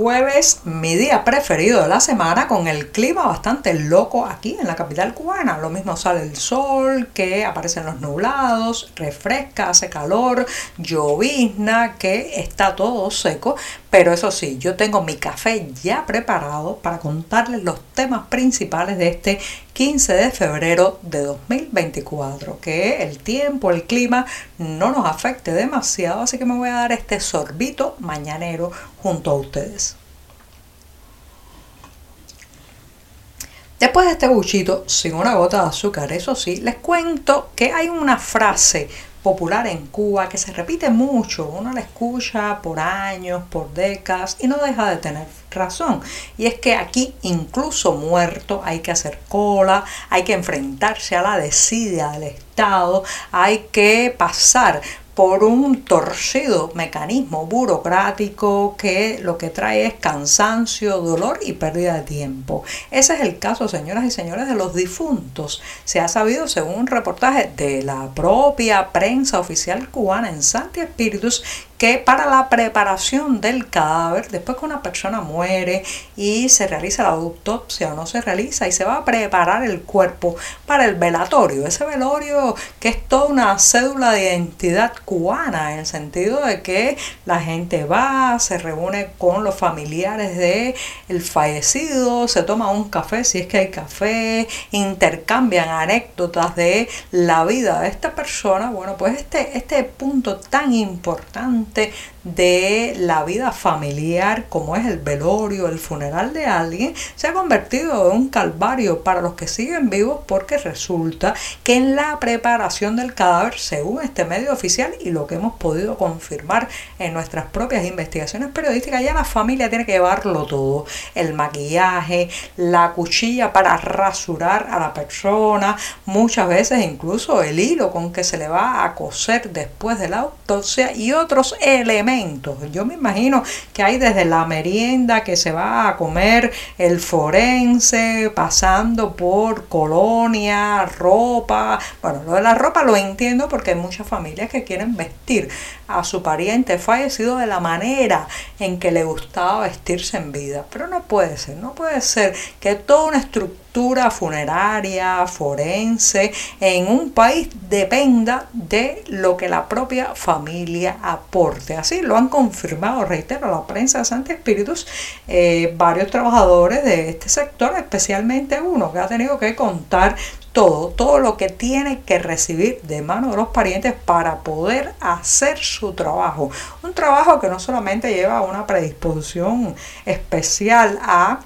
Jueves, mi día preferido de la semana, con el clima bastante loco aquí en la capital cubana. Lo mismo sale el sol, que aparecen los nublados, refresca, hace calor, llovizna, que está todo seco. Pero eso sí, yo tengo mi café ya preparado para contarles los temas principales de este 15 de febrero de 2024. Que el tiempo, el clima no nos afecte demasiado, así que me voy a dar este sorbito mañanero junto a ustedes. Después de este buchito, sin una gota de azúcar, eso sí, les cuento que hay una frase popular en Cuba que se repite mucho, uno la escucha por años, por décadas y no deja de tener razón. Y es que aquí, incluso muerto, hay que hacer cola, hay que enfrentarse a la desidia del Estado, hay que pasar por un torcido mecanismo burocrático que lo que trae es cansancio, dolor y pérdida de tiempo. Ese es el caso, señoras y señores, de los difuntos. Se ha sabido, según un reportaje de la propia prensa oficial cubana en Santi Espíritus, que para la preparación del cadáver, después que una persona muere y se realiza la autopsia o no se realiza y se va a preparar el cuerpo para el velatorio, ese velorio que es toda una cédula de identidad cubana, en el sentido de que la gente va, se reúne con los familiares de el fallecido, se toma un café si es que hay café, intercambian anécdotas de la vida de esta persona. Bueno, pues este, este punto tan importante de la vida familiar, como es el velorio, el funeral de alguien, se ha convertido en un calvario para los que siguen vivos porque resulta que en la preparación del cadáver, según este medio oficial y lo que hemos podido confirmar en nuestras propias investigaciones periodísticas, ya la familia tiene que llevarlo todo, el maquillaje, la cuchilla para rasurar a la persona, muchas veces incluso el hilo con que se le va a coser después de la autopsia y otros elementos. Yo me imagino que hay desde la merienda que se va a comer el forense, pasando por colonia, ropa. Bueno, lo de la ropa lo entiendo porque hay muchas familias que quieren vestir a su pariente fallecido de la manera en que le gustaba vestirse en vida. Pero no puede ser, no puede ser que toda una estructura funeraria, forense, en un país dependa de lo que la propia familia aporte. Así lo han confirmado, reitero, la prensa de Santi Espíritus, eh, varios trabajadores de este sector, especialmente uno que ha tenido que contar todo, todo lo que tiene que recibir de mano de los parientes para poder hacer su trabajo. Un trabajo que no solamente lleva una predisposición especial a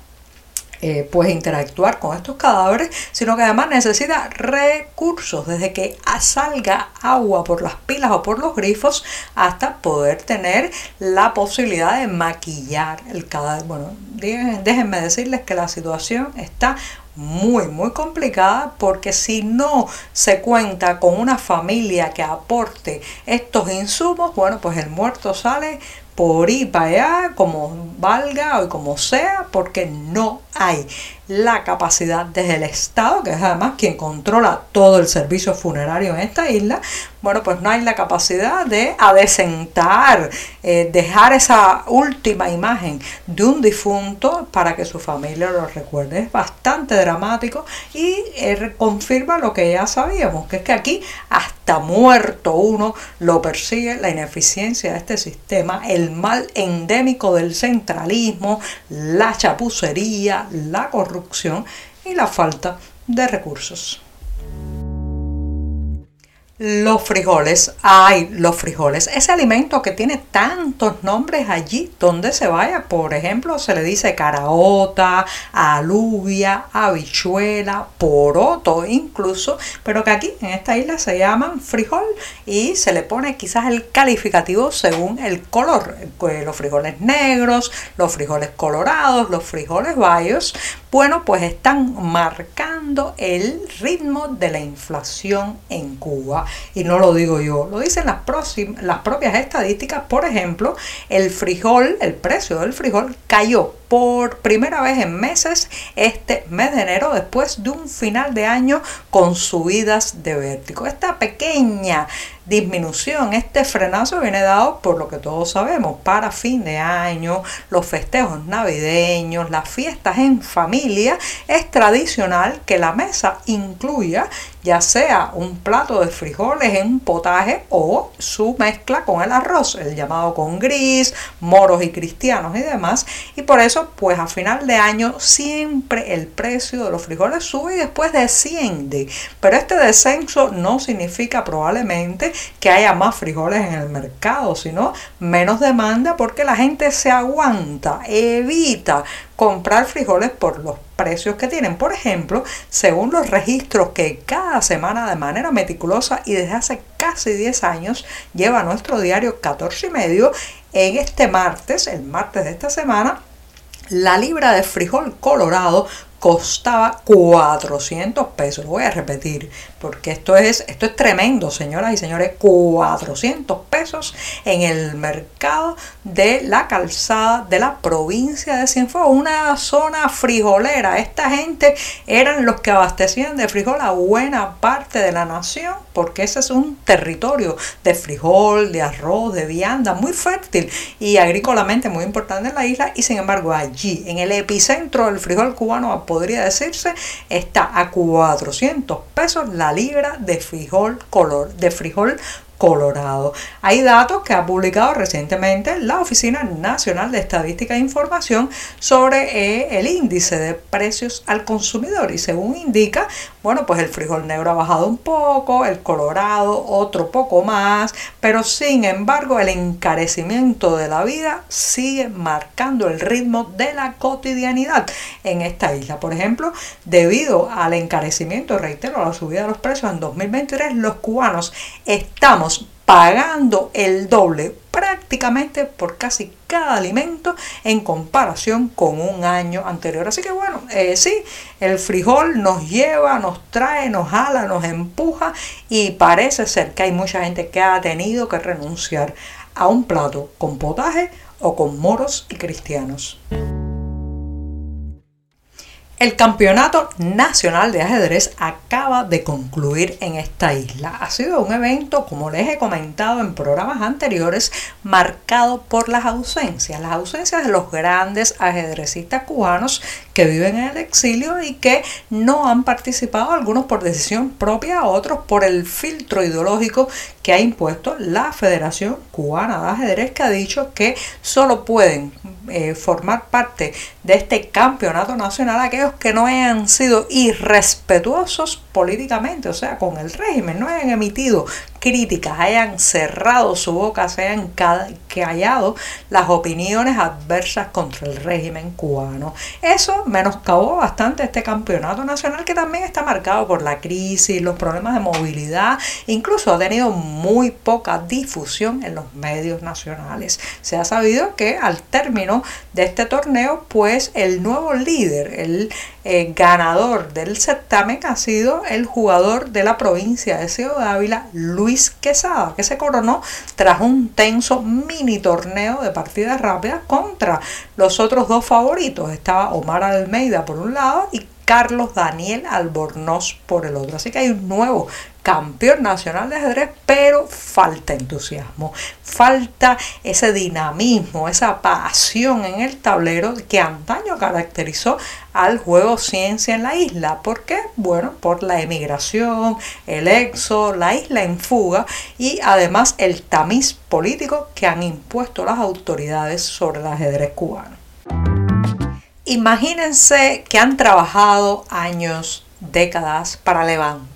eh, pues interactuar con estos cadáveres, sino que además necesita recursos, desde que salga agua por las pilas o por los grifos hasta poder tener la posibilidad de maquillar el cadáver. Bueno, déjenme decirles que la situación está muy, muy complicada porque si no se cuenta con una familia que aporte estos insumos, bueno, pues el muerto sale por ir para allá, como valga o como sea, porque no hay la capacidad desde el Estado, que es además quien controla todo el servicio funerario en esta isla, bueno, pues no hay la capacidad de adecentar, eh, dejar esa última imagen de un difunto para que su familia lo recuerde. Es bastante dramático y eh, confirma lo que ya sabíamos, que es que aquí hasta muerto uno lo persigue la ineficiencia de este sistema, el mal endémico del centralismo, la chapucería, la corrupción y la falta de recursos. Los frijoles, ay, los frijoles, ese alimento que tiene tantos nombres allí donde se vaya, por ejemplo, se le dice caraota, alubia, habichuela, poroto incluso, pero que aquí en esta isla se llaman frijol y se le pone quizás el calificativo según el color, pues, los frijoles negros, los frijoles colorados, los frijoles bayos, bueno, pues están marcando el ritmo de la inflación en Cuba. Y no lo digo yo, lo dicen las, las propias estadísticas. Por ejemplo, el frijol, el precio del frijol cayó por primera vez en meses este mes de enero después de un final de año con subidas de vértigo. Esta pequeña disminución, este frenazo viene dado por lo que todos sabemos, para fin de año, los festejos navideños, las fiestas en familia, es tradicional que la mesa incluya ya sea un plato de frijoles en un potaje o su mezcla con el arroz, el llamado con gris, moros y cristianos y demás. Y por eso, pues a final de año siempre el precio de los frijoles sube y después desciende. Pero este descenso no significa probablemente que haya más frijoles en el mercado, sino menos demanda porque la gente se aguanta, evita comprar frijoles por los precios que tienen. Por ejemplo, según los registros que cada semana de manera meticulosa y desde hace casi 10 años lleva nuestro diario 14 y medio, en este martes, el martes de esta semana, la libra de frijol colorado costaba 400 pesos. Lo voy a repetir porque esto es, esto es tremendo, señoras y señores. 400 pesos en el mercado de la calzada de la provincia de Cienfuegos, una zona frijolera. Esta gente eran los que abastecían de frijol a buena parte de la nación porque ese es un territorio de frijol, de arroz, de vianda muy fértil y agrícolamente muy importante en la isla y sin embargo allí, en el epicentro del frijol cubano, podría decirse, está a 400 pesos la libra de frijol color, de frijol Colorado. Hay datos que ha publicado recientemente la Oficina Nacional de Estadística e Información sobre eh, el índice de precios al consumidor y según indica, bueno, pues el frijol negro ha bajado un poco, el colorado otro poco más, pero sin embargo el encarecimiento de la vida sigue marcando el ritmo de la cotidianidad en esta isla. Por ejemplo, debido al encarecimiento, reitero, a la subida de los precios en 2023, los cubanos estamos pagando el doble prácticamente por casi cada alimento en comparación con un año anterior. Así que bueno, eh, sí, el frijol nos lleva, nos trae, nos jala, nos empuja y parece ser que hay mucha gente que ha tenido que renunciar a un plato con potaje o con moros y cristianos. El Campeonato Nacional de Ajedrez acaba de concluir en esta isla. Ha sido un evento, como les he comentado en programas anteriores, marcado por las ausencias. Las ausencias de los grandes ajedrecistas cubanos que viven en el exilio y que no han participado, algunos por decisión propia, otros por el filtro ideológico que ha impuesto la Federación Cubana de Ajedrez, que ha dicho que solo pueden eh, formar parte de este campeonato nacional aquellos que no hayan sido irrespetuosos políticamente, o sea, con el régimen, no hayan emitido críticas, hayan cerrado su boca, se hayan callado las opiniones adversas contra el régimen cubano. Eso menoscabó bastante este campeonato nacional que también está marcado por la crisis, los problemas de movilidad, incluso ha tenido muy poca difusión en los medios nacionales. Se ha sabido que al término de este torneo, pues el nuevo líder, el eh, ganador del certamen ha sido el jugador de la provincia de Ciudad Ávila, Luis Quesada, que se coronó tras un tenso mini torneo de partidas rápidas contra los otros dos favoritos. Estaba Omar Almeida por un lado y Carlos Daniel Albornoz por el otro. Así que hay un nuevo campeón nacional de ajedrez, pero falta entusiasmo, falta ese dinamismo, esa pasión en el tablero que antaño caracterizó al juego ciencia en la isla. ¿Por qué? Bueno, por la emigración, el exo, la isla en fuga y además el tamiz político que han impuesto las autoridades sobre el ajedrez cubano. Imagínense que han trabajado años, décadas para levantar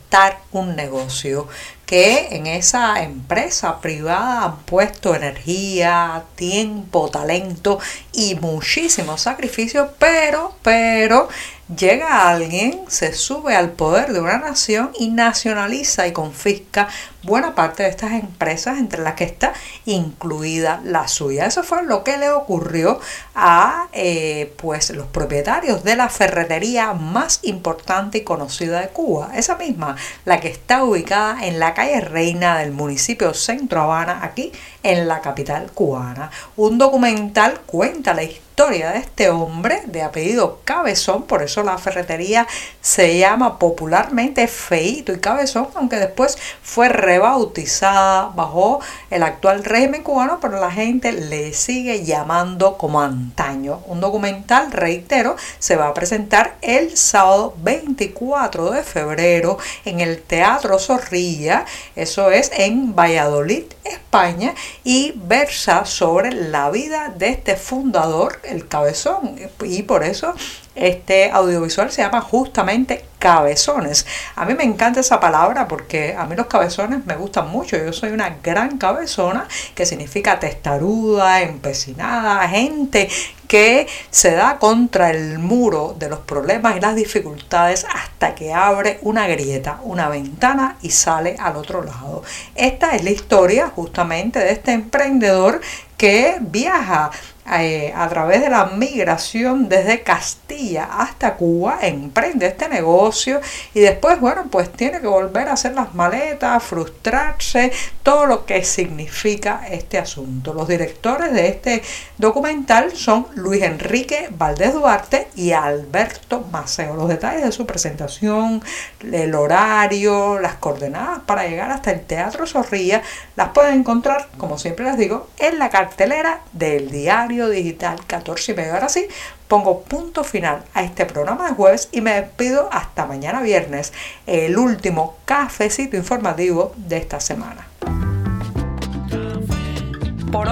un negocio, que en esa empresa privada han puesto energía, tiempo, talento y muchísimo sacrificio, pero, pero llega alguien, se sube al poder de una nación y nacionaliza y confisca buena parte de estas empresas, entre las que está incluida la suya. Eso fue lo que le ocurrió a eh, pues, los propietarios de la ferretería más importante y conocida de Cuba. Esa misma, la que está ubicada en la calle Reina del municipio Centro Habana, aquí en la capital cubana. Un documental cuenta la historia historia de este hombre de apellido Cabezón, por eso la ferretería se llama popularmente Feito y Cabezón, aunque después fue rebautizada bajo el actual régimen cubano, pero la gente le sigue llamando como antaño. Un documental, reitero, se va a presentar el sábado 24 de febrero en el Teatro Zorrilla, eso es en Valladolid, España, y versa sobre la vida de este fundador el cabezón y por eso este audiovisual se llama justamente cabezones. A mí me encanta esa palabra porque a mí los cabezones me gustan mucho. Yo soy una gran cabezona que significa testaruda, empecinada, gente que se da contra el muro de los problemas y las dificultades hasta que abre una grieta, una ventana y sale al otro lado. Esta es la historia justamente de este emprendedor que viaja eh, a través de la migración desde Castilla hasta Cuba, emprende este negocio y después, bueno, pues tiene que volver a hacer las maletas, frustrarse, todo lo que significa este asunto. Los directores de este documental son Luis Enrique Valdés Duarte y Alberto Maceo. Los detalles de su presentación, el horario, las coordenadas para llegar hasta el Teatro Zorrilla, las pueden encontrar, como siempre les digo, en la cartelera del diario Digital 14 y medio. Ahora sí, pongo punto final a este programa de jueves y me despido hasta mañana viernes, el último cafecito informativo de esta semana.